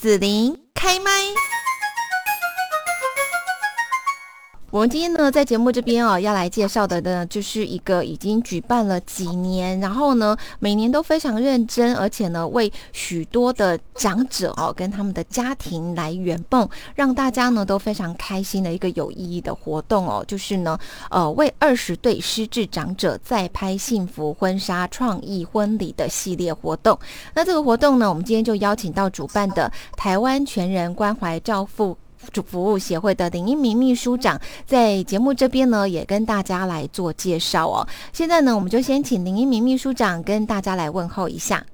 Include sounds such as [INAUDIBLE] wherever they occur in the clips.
紫琳开麦。我们今天呢，在节目这边哦，要来介绍的呢，就是一个已经举办了几年，然后呢，每年都非常认真，而且呢，为许多的长者哦，跟他们的家庭来圆梦，让大家呢都非常开心的一个有意义的活动哦，就是呢，呃，为二十对失智长者再拍幸福婚纱创意婚礼的系列活动。那这个活动呢，我们今天就邀请到主办的台湾全人关怀照护。主服务协会的林一鸣秘书长在节目这边呢，也跟大家来做介绍哦。现在呢，我们就先请林一鸣秘书长跟大家来问候一下。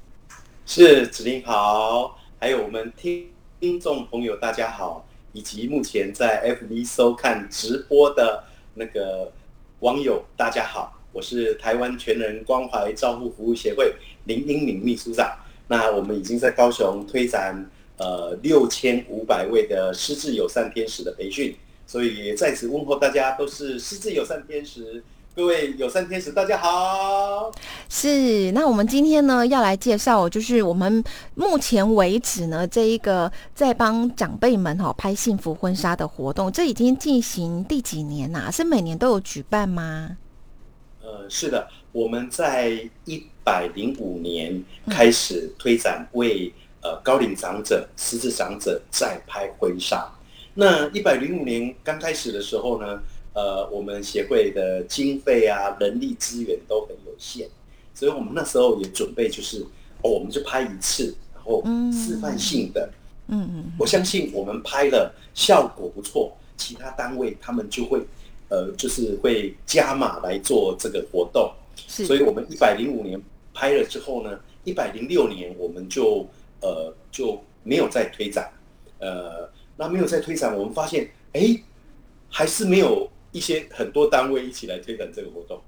是子林好，还有我们听听众朋友大家好，以及目前在 FB 收看直播的那个网友大家好，我是台湾全人关怀照护服务协会林英敏秘书长。那我们已经在高雄推展。呃，六千五百位的失智友善天使的培训，所以在此问候大家，都是失智友善天使。各位友善天使，大家好。是，那我们今天呢要来介绍，就是我们目前为止呢这一个在帮长辈们哈拍幸福婚纱的活动，这已经进行第几年呐？是每年都有举办吗？呃，是的，我们在一百零五年开始推展为。呃，高龄长者、失智长者在拍婚纱。那一百零五年刚开始的时候呢，呃，我们协会的经费啊、人力资源都很有限，所以我们那时候也准备就是，哦，我们就拍一次，然后示范性的。嗯嗯。我相信我们拍了效果不错，其他单位他们就会，呃，就是会加码来做这个活动。是。所以我们一百零五年拍了之后呢，一百零六年我们就。呃，就没有再推展，呃，那没有再推展，我们发现，哎，还是没有一些很多单位一起来推展这个活动。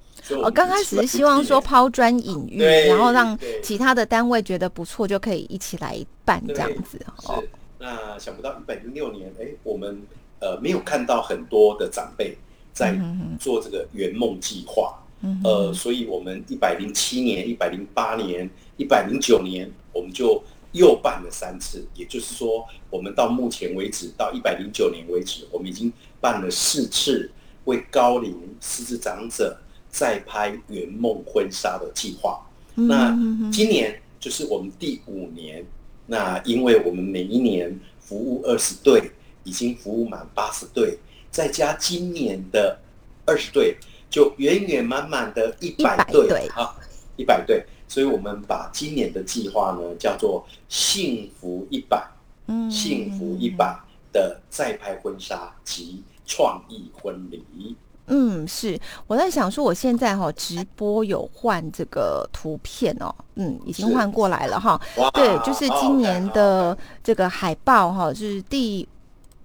我刚开始是希望说抛砖引玉，然后让其他的单位觉得不错，就可以一起来办这样子。哦，那想不到一百零六年，哎，我们呃没有看到很多的长辈在做这个圆梦计划，呃，所以我们一百零七年、一百零八年、一百零九年，我们就。又办了三次，也就是说，我们到目前为止，到一百零九年为止，我们已经办了四次为高龄失智长者再拍圆梦婚纱的计划。那今年就是我们第五年。那因为我们每一年服务二十对，已经服务满八十对，再加今年的二十对，就圆圆满满的一百对啊，一百对。所以我们把今年的计划呢叫做“幸福一百”，嗯，幸福一百的再拍婚纱及创意婚礼。嗯，是我在想说，我现在哈直播有换这个图片哦，嗯，已经换过来了哈。对，就是今年的这个海报哈，就是第。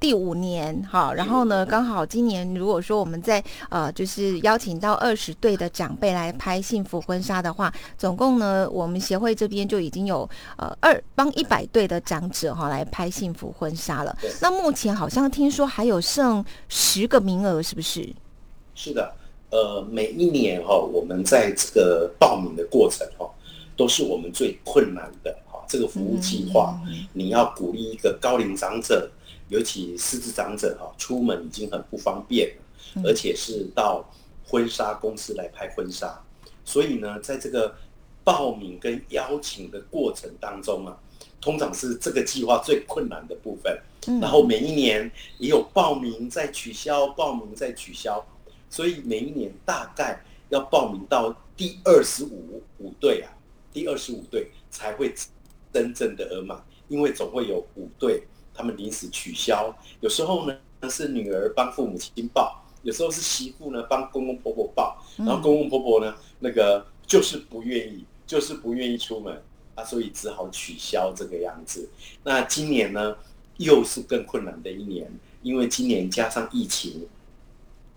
第五年，哈，然后呢，刚好今年如果说我们在呃，就是邀请到二十对的长辈来拍幸福婚纱的话，总共呢，我们协会这边就已经有呃二帮一百对的长者哈来拍幸福婚纱了。那目前好像听说还有剩十个名额，是不是？是的，呃，每一年哈，我们在这个报名的过程哈，都是我们最困难的哈。这个服务计划，你要鼓励一个高龄长者。尤其四肢长者哈，出门已经很不方便了，而且是到婚纱公司来拍婚纱，所以呢，在这个报名跟邀请的过程当中啊，通常是这个计划最困难的部分。然后每一年也有报名再取消，报名再取消，所以每一年大概要报名到第二十五五队啊，第二十五队才会真正的额满，因为总会有五队。他们临时取消，有时候呢是女儿帮父母亲报，有时候是媳妇呢帮公公婆婆报，然后公公婆婆呢那个就是不愿意，就是不愿意出门啊，所以只好取消这个样子。那今年呢又是更困难的一年，因为今年加上疫情，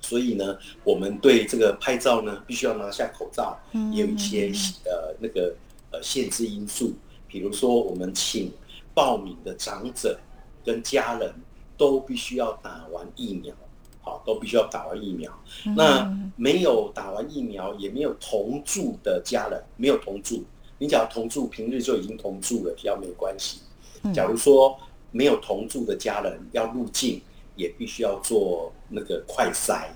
所以呢我们对这个拍照呢必须要拿下口罩，也有一些呃那个呃限制因素，比如说我们请报名的长者。跟家人都必须要打完疫苗，好，都必须要打完疫苗。那没有打完疫苗，也没有同住的家人，没有同住，你只要同住，平日就已经同住了，比较没关系。假如说没有同住的家人要入境，也必须要做那个快筛，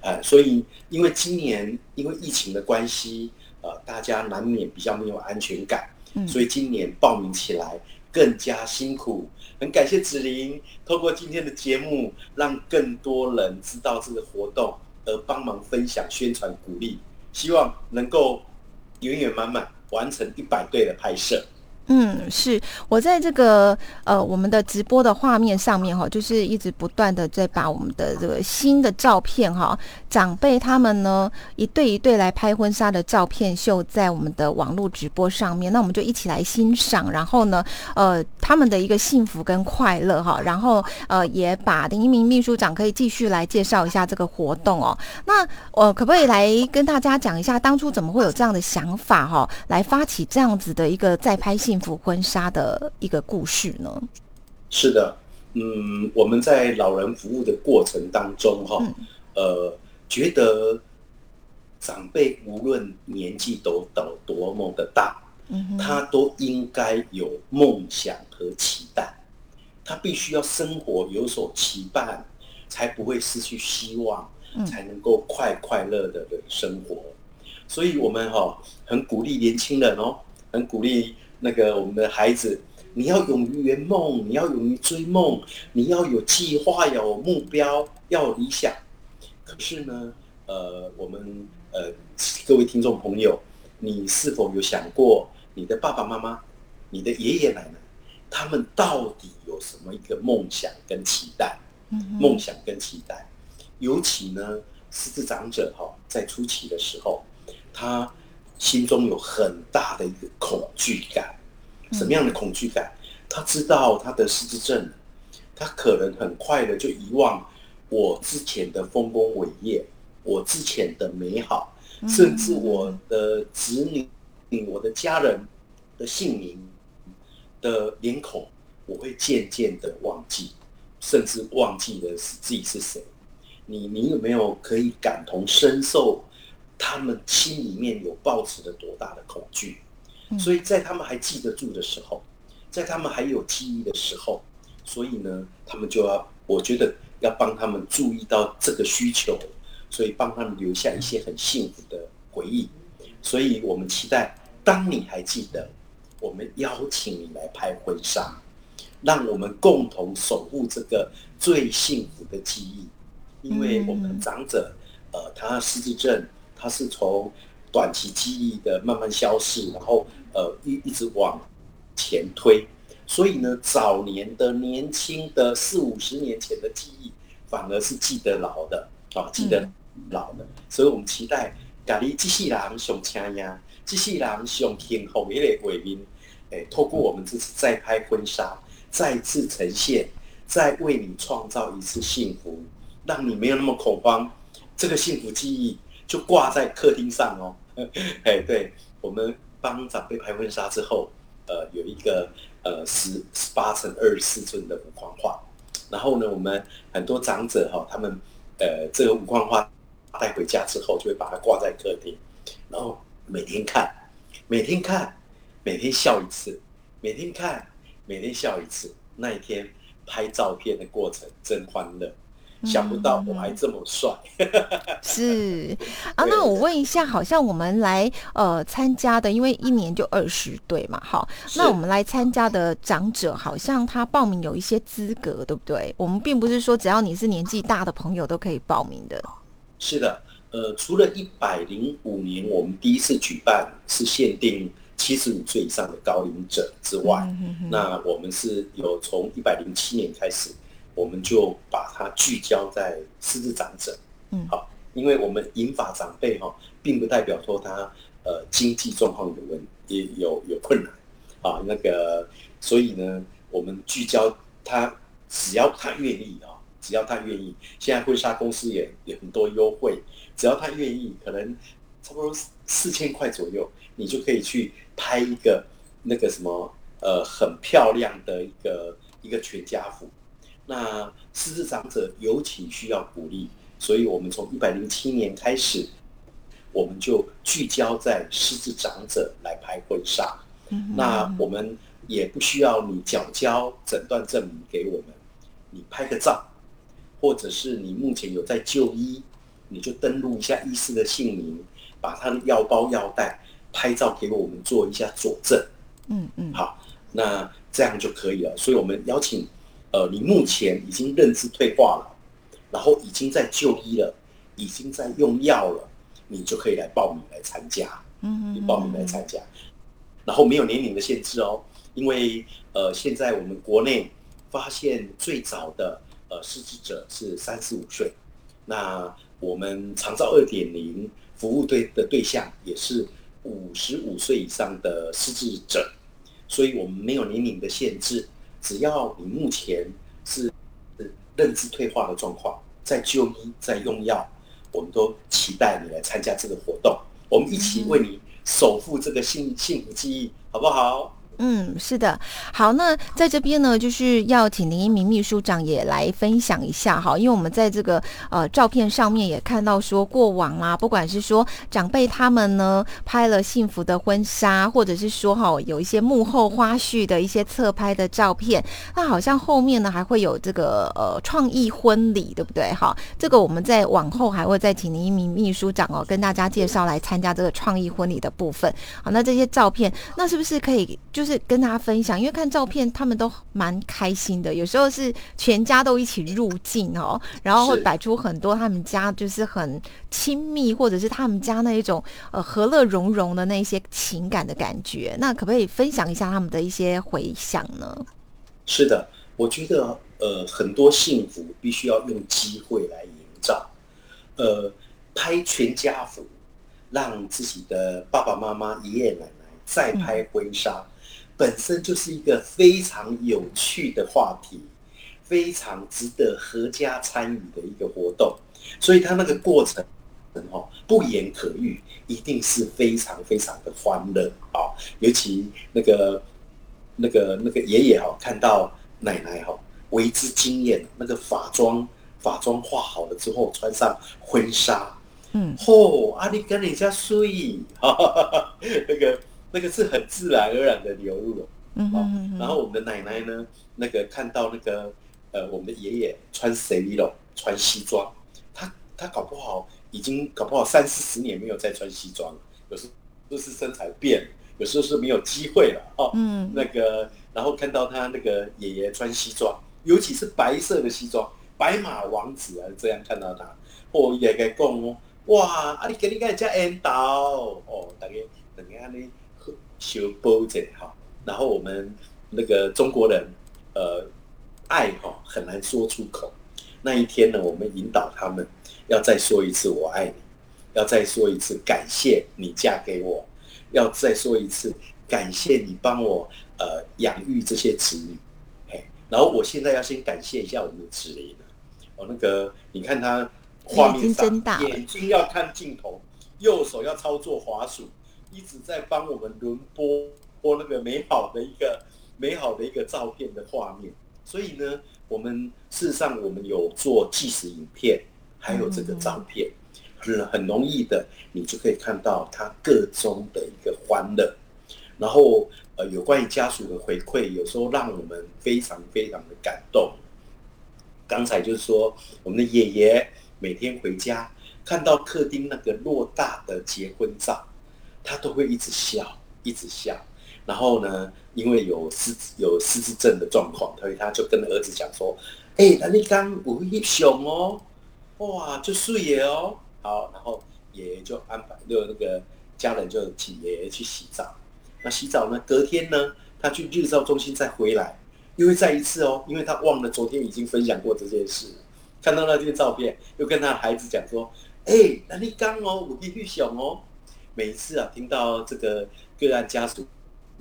呃，所以因为今年因为疫情的关系，呃，大家难免比较没有安全感，所以今年报名起来更加辛苦。很感谢子玲透过今天的节目，让更多人知道这个活动，而帮忙分享、宣传、鼓励，希望能够圆圆满满完成一百对的拍摄。嗯，是我在这个呃我们的直播的画面上面哈，就是一直不断的在把我们的这个新的照片哈，长辈他们呢一对一对来拍婚纱的照片秀在我们的网络直播上面，那我们就一起来欣赏，然后呢呃他们的一个幸福跟快乐哈，然后呃也把林一鸣秘书长可以继续来介绍一下这个活动哦。那我可不可以来跟大家讲一下当初怎么会有这样的想法哈，来发起这样子的一个再拍幸福婚纱的一个故事呢？是的，嗯，我们在老人服务的过程当中，哈，呃，觉得长辈无论年纪都到多么的大，嗯，他都应该有梦想和期待，他必须要生活有所期盼，才不会失去希望，才能够快快乐乐的生活。所以，我们哈很鼓励年轻人哦，很鼓励。那个我们的孩子，你要勇于圆梦，你要勇于追梦，你要有计划，有目标，要有理想。可是呢，呃，我们呃各位听众朋友，你是否有想过，你的爸爸妈妈、你的爷爷奶奶，他们到底有什么一个梦想跟期待？梦想跟期待，尤其呢，失智长者哈，在初期的时候，他。心中有很大的一个恐惧感，什么样的恐惧感？他知道他的失智症，他可能很快的就遗忘我之前的丰功伟业，我之前的美好，甚至我的子女、我的家人的姓名的脸孔，我会渐渐的忘记，甚至忘记了是自己是谁。你你有没有可以感同身受？他们心里面有抱持的多大的恐惧，所以在他们还记得住的时候，在他们还有记忆的时候，所以呢，他们就要，我觉得要帮他们注意到这个需求，所以帮他们留下一些很幸福的回忆。所以我们期待，当你还记得，我们邀请你来拍婚纱，让我们共同守护这个最幸福的记忆，因为我们长者，呃，他失智症。它是从短期记忆的慢慢消逝，然后呃一一直往前推，所以呢，早年的年轻的四五十年前的记忆，反而是记得牢的啊，记得牢的。所以我们期待咖喱机器人上听呀，机器人上听后面的画面，哎，透过我们这次再拍婚纱，再次呈现，再为你创造一次幸福，让你没有那么恐慌，这个幸福记忆。就挂在客厅上哦，[LAUGHS] 哎，对我们帮长辈拍婚纱之后，呃，有一个呃十十八乘二十四寸的无框画，然后呢，我们很多长者哈，他们呃这个无框画带回家之后，就会把它挂在客厅，然后每天看，每天看，每天笑一次，每天看，每天笑一次，那一天拍照片的过程真欢乐。想不到我还这么帅，是 [LAUGHS] 啊。那我问一下，好像我们来呃参加的，因为一年就二十对嘛，好。那我们来参加的长者，好像他报名有一些资格，对不对？我们并不是说只要你是年纪大的朋友都可以报名的。是的，呃，除了一百零五年我们第一次举办是限定七十五岁以上的高龄者之外，那我们是有从一百零七年开始。我们就把它聚焦在失智长者，嗯，好，因为我们引发长辈哈，并不代表说他呃经济状况有问也有有困难。啊，那个，所以呢，我们聚焦他，只要他愿意啊，只要他愿意，现在婚纱公司也有很多优惠，只要他愿意，可能差不多四千块左右，你就可以去拍一个那个什么呃很漂亮的一个一个全家福。那失智长者尤其需要鼓励，所以我们从一百零七年开始，我们就聚焦在失智长者来拍婚纱。那我们也不需要你缴交诊断证明给我们，你拍个照，或者是你目前有在就医，你就登录一下医师的姓名，把他的药包药袋拍照给我们做一下佐证。嗯嗯，好，那这样就可以了。所以我们邀请，呃，你目前已经认知退化了，然后已经在就医了，已经在用药了，你就可以来报名来参加。嗯你报名来参加，然后没有年龄的限制哦，因为呃，现在我们国内发现最早的呃失智者是三十五岁，那我们长照二点零服务对的对象也是五十五岁以上的失智者，所以我们没有年龄的限制，只要你目前是认知退化的状况，在就医在用药，我们都期待你来参加这个活动。我们一起为你守护这个幸幸福记忆，好不好？嗯，是的，好，那在这边呢，就是要请林一鸣秘书长也来分享一下哈，因为我们在这个呃照片上面也看到说过往啦，不管是说长辈他们呢拍了幸福的婚纱，或者是说哈有一些幕后花絮的一些侧拍的照片，那好像后面呢还会有这个呃创意婚礼，对不对？哈，这个我们在往后还会再请林一鸣秘书长哦跟大家介绍来参加这个创意婚礼的部分。好，那这些照片，那是不是可以就跟大家分享？因为看照片，他们都蛮开心的，有时候是全家都一起入境哦，然后会摆出很多他们家就是很亲密，或者是他们家那一种呃和乐融融的那些情感的感觉。那可不可以分享一下他们的一些回想呢？是的，我觉得呃很多幸福必须要用机会来营造，呃，拍全家福，让自己的爸爸妈妈、爷爷奶奶再拍婚纱，本身就是一个非常有趣的话题，非常值得合家参与的一个活动，所以它那个过程。哦，不言可喻，一定是非常非常的欢乐啊！尤其那个那个那个爷爷哈，看到奶奶哈为之惊艳，那个法妆法妆化好了之后，穿上婚纱，嗯，嚯、啊你跟人家睡，哈哈哈哈那个那个是很自然而然的流露了。嗯好哼哼哼然后我们的奶奶呢，那个看到那个呃，我们的爷爷穿 C V 了，穿西装，他他搞不好已经搞不好三四十年没有再穿西装了，有时候是身材变了，有时候是没有机会了哦。嗯那个，然后看到他那个爷爷穿西装，尤其是白色的西装，白马王子啊，这样看到他，哦，也该讲哦，哇，啊你给你个加烟刀哦，大家大家安尼小包者哈，然后我们那个中国人，呃，爱哈、很难说出口。那一天呢，我们引导他们要再说一次“我爱你”，要再说一次“感谢你嫁给我”，要再说一次“感谢你帮我呃养育这些子女”。嘿，然后我现在要先感谢一下我们的子琳哦，那个你看他画面睁大眼睛要看镜头，右手要操作滑鼠，一直在帮我们轮播播那个美好的一个美好的一个照片的画面。所以呢，我们事实上我们有做纪实影片，还有这个照片，很很容易的，你就可以看到他个中的一个欢乐。然后呃，有关于家属的回馈，有时候让我们非常非常的感动。刚才就是说，我们的爷爷每天回家看到客厅那个偌大的结婚照，他都会一直笑，一直笑。然后呢，因为有失有失智症的状况，所以他就跟儿子讲说：“哎、那你刚有翕相哦，哇，就睡耶哦。”好，然后爷爷就安排，就那个家人就请爷爷去洗澡。那洗澡呢，隔天呢，他去日照中心再回来，又会再一次哦，因为他忘了昨天已经分享过这件事，看到那件照片，又跟他孩子讲说：“哎、那你刚哦，我翕相哦。”每一次啊，听到这个个案家属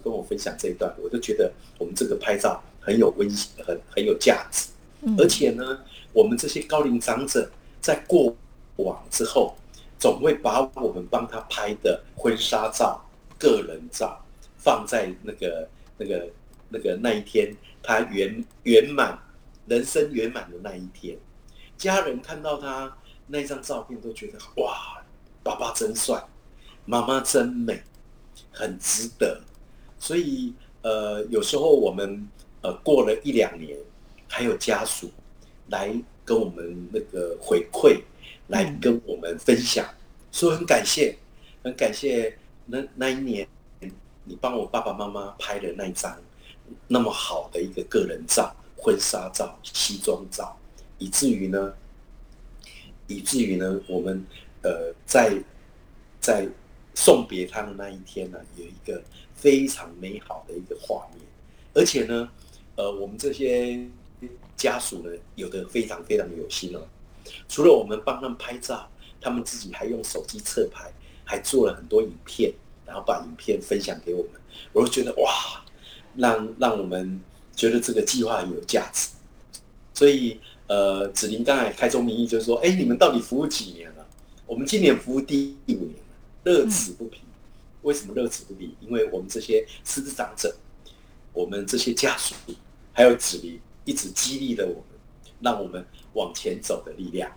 跟我分享这一段，我都觉得我们这个拍照很有温馨，很很有价值。嗯。而且呢，我们这些高龄长者在过往之后，总会把我们帮他拍的婚纱照、个人照放在那个、那个、那个那一天，他圆圆满人生圆满的那一天，家人看到他那张照片都觉得哇，爸爸真帅，妈妈真美，很值得。所以呃，有时候我们呃过了一两年，还有家属来跟我们那个回馈，来跟我们分享，说很感谢，很感谢那那一年你帮我爸爸妈妈拍的那张那么好的一个个人照、婚纱照、西装照，以至于呢，以至于呢，我们呃在在送别他的那一天呢，有一个。非常美好的一个画面，而且呢，呃，我们这些家属呢，有的非常非常有心哦。除了我们帮他们拍照，他们自己还用手机侧拍，还做了很多影片，然后把影片分享给我们。我就觉得哇，让让我们觉得这个计划很有价值。所以，呃，子林刚才开宗明义就是说，哎，你们到底服务几年了？我们今年服务第五年，乐此不疲。为什么乐此不疲？因为我们这些师长者，我们这些家属，还有子民，一直激励了我们，让我们往前走的力量。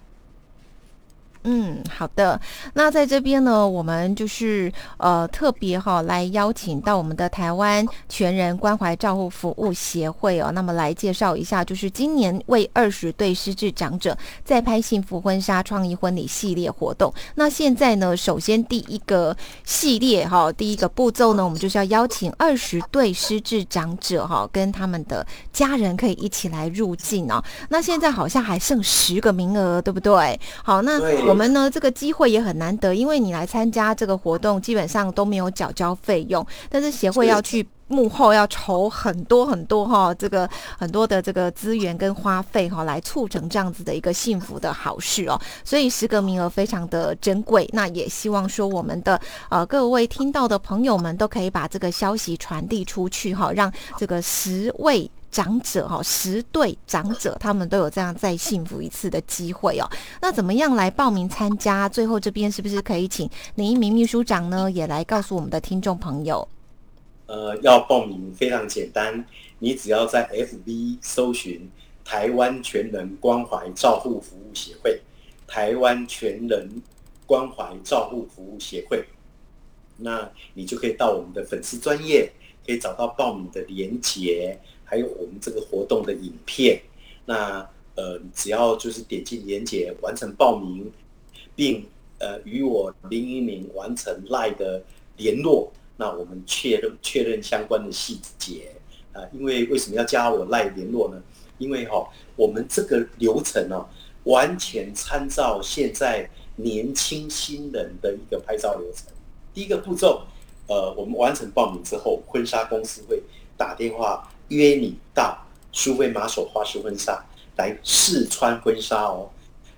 嗯，好的。那在这边呢，我们就是呃特别哈来邀请到我们的台湾全人关怀照护服务协会哦，那么来介绍一下，就是今年为二十对失智长者在拍幸福婚纱创意婚礼系列活动。那现在呢，首先第一个系列哈，第一个步骤呢，我们就是要邀请二十对失智长者哈，跟他们的家人可以一起来入境哦。那现在好像还剩十个名额，对不对？好，那。我们呢，这个机会也很难得，因为你来参加这个活动，基本上都没有缴交费用，但是协会要去幕后要筹很多很多哈，这个很多的这个资源跟花费哈，来促成这样子的一个幸福的好事哦。所以十个名额非常的珍贵，那也希望说我们的呃各位听到的朋友们都可以把这个消息传递出去哈，让这个十位。长者哈，十对长者，他们都有这样再幸福一次的机会哦。那怎么样来报名参加？最后这边是不是可以请林一鸣秘书长呢，也来告诉我们的听众朋友？呃，要报名非常简单，你只要在 FB 搜寻“台湾全人关怀照护服务协会”，台湾全人关怀照护服务协会，那你就可以到我们的粉丝专业，可以找到报名的连结。还有我们这个活动的影片，那呃，只要就是点击连接完成报名，并呃与我林一鸣完成赖的联络，那我们确认确认相关的细节啊。因为为什么要加我赖联络呢？因为哈，我们这个流程呢，完全参照现在年轻新人的一个拍照流程。第一个步骤，呃，我们完成报名之后，婚纱公司会打电话。约你到苏菲玛索花式婚纱来试穿婚纱哦，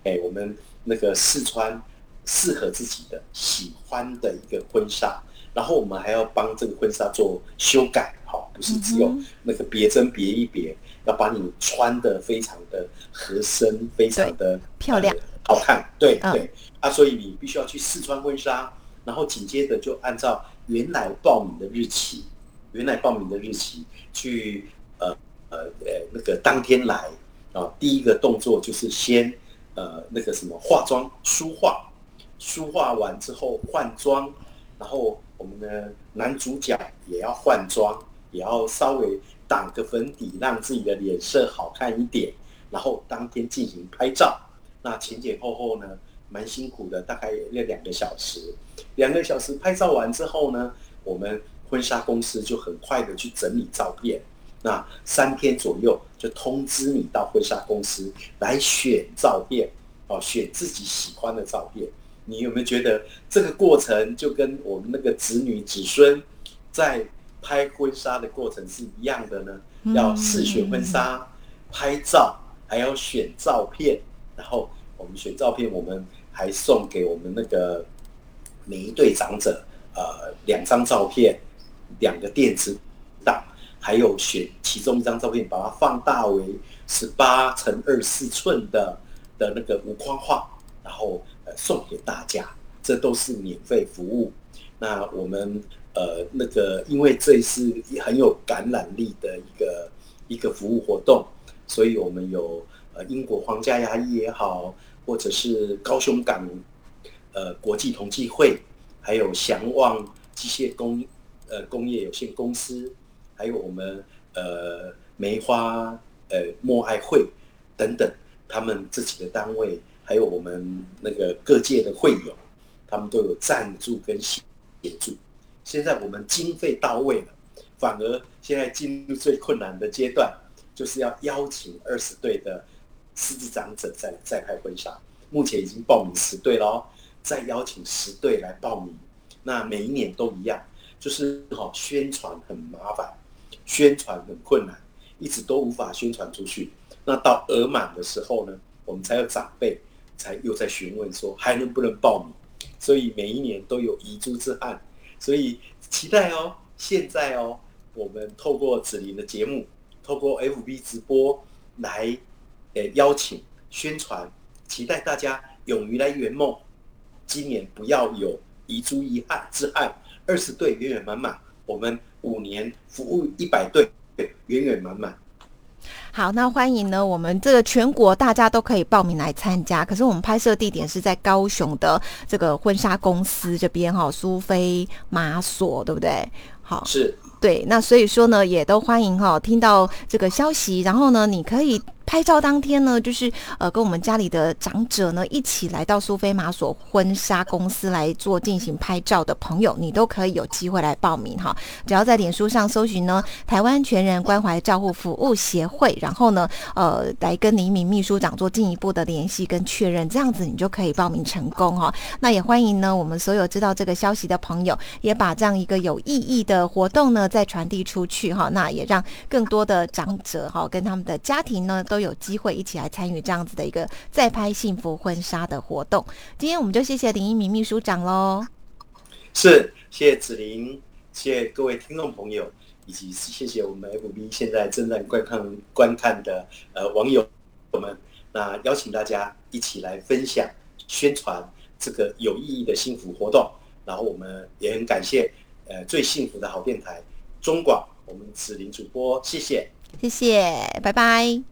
哎，我们那个试穿适合自己的、喜欢的一个婚纱，然后我们还要帮这个婚纱做修改，好，不是只有那个别针别一别，要把你穿的非常的合身，非常的漂亮、好看，对对。啊，所以你必须要去试穿婚纱，然后紧接着就按照原来报名的日期，原来报名的日期。去呃呃呃那个当天来啊，第一个动作就是先呃那个什么化妆梳化，梳化完之后换装，然后我们的男主角也要换装，也要稍微打个粉底，让自己的脸色好看一点，然后当天进行拍照。那前前后后呢，蛮辛苦的，大概要两个小时。两个小时拍照完之后呢，我们。婚纱公司就很快的去整理照片，那三天左右就通知你到婚纱公司来选照片，哦，选自己喜欢的照片。你有没有觉得这个过程就跟我们那个子女子孙在拍婚纱的过程是一样的呢？要试选婚纱、拍照，还要选照片，然后我们选照片，我们还送给我们那个每一对长者呃两张照片。两个电子档，还有选其中一张照片，把它放大为十八乘二四寸的的那个无框画，然后呃送给大家，这都是免费服务。那我们呃那个，因为这是很有感染力的一个一个服务活动，所以我们有呃英国皇家牙医也好，或者是高雄港呃国际同济会，还有祥旺机械工。呃，工业有限公司，还有我们呃梅花呃默爱会等等，他们自己的单位，还有我们那个各界的会友，他们都有赞助跟协助。现在我们经费到位了，反而现在进入最困难的阶段，就是要邀请二十对的狮子长者在再拍婚纱。目前已经报名十对喽，再邀请十对来报名。那每一年都一样，就是哈宣传很麻烦，宣传很困难，一直都无法宣传出去。那到额满的时候呢，我们才有长辈才又在询问说还能不能报名。所以每一年都有遗珠之案。所以期待哦，现在哦，我们透过子琳的节目，透过 FB 直播来，呃，邀请宣传，期待大家勇于来圆梦，今年不要有遗珠遗憾之憾，二十队远远满满，我们五年服务一百队，远远满满。好，那欢迎呢，我们这个全国大家都可以报名来参加。可是我们拍摄地点是在高雄的这个婚纱公司这边哈，苏菲玛索，对不对？好，是对。那所以说呢，也都欢迎哈，听到这个消息，然后呢，你可以。拍照当天呢，就是呃，跟我们家里的长者呢一起来到苏菲玛索婚纱公司来做进行拍照的朋友，你都可以有机会来报名哈。只要在脸书上搜寻呢，台湾全人关怀照护服务协会，然后呢，呃，来跟李敏秘书长做进一步的联系跟确认，这样子你就可以报名成功哈。那也欢迎呢，我们所有知道这个消息的朋友，也把这样一个有意义的活动呢再传递出去哈。那也让更多的长者哈跟他们的家庭呢。都有机会一起来参与这样子的一个再拍幸福婚纱的活动。今天我们就谢谢林一鸣秘书长喽。是，谢谢子玲，谢谢各位听众朋友，以及谢谢我们 FB 现在正在观看观看的呃网友们。那邀请大家一起来分享宣传这个有意义的幸福活动。然后我们也很感谢呃最幸福的好电台中广，我们子玲主播，谢谢，谢谢，拜拜。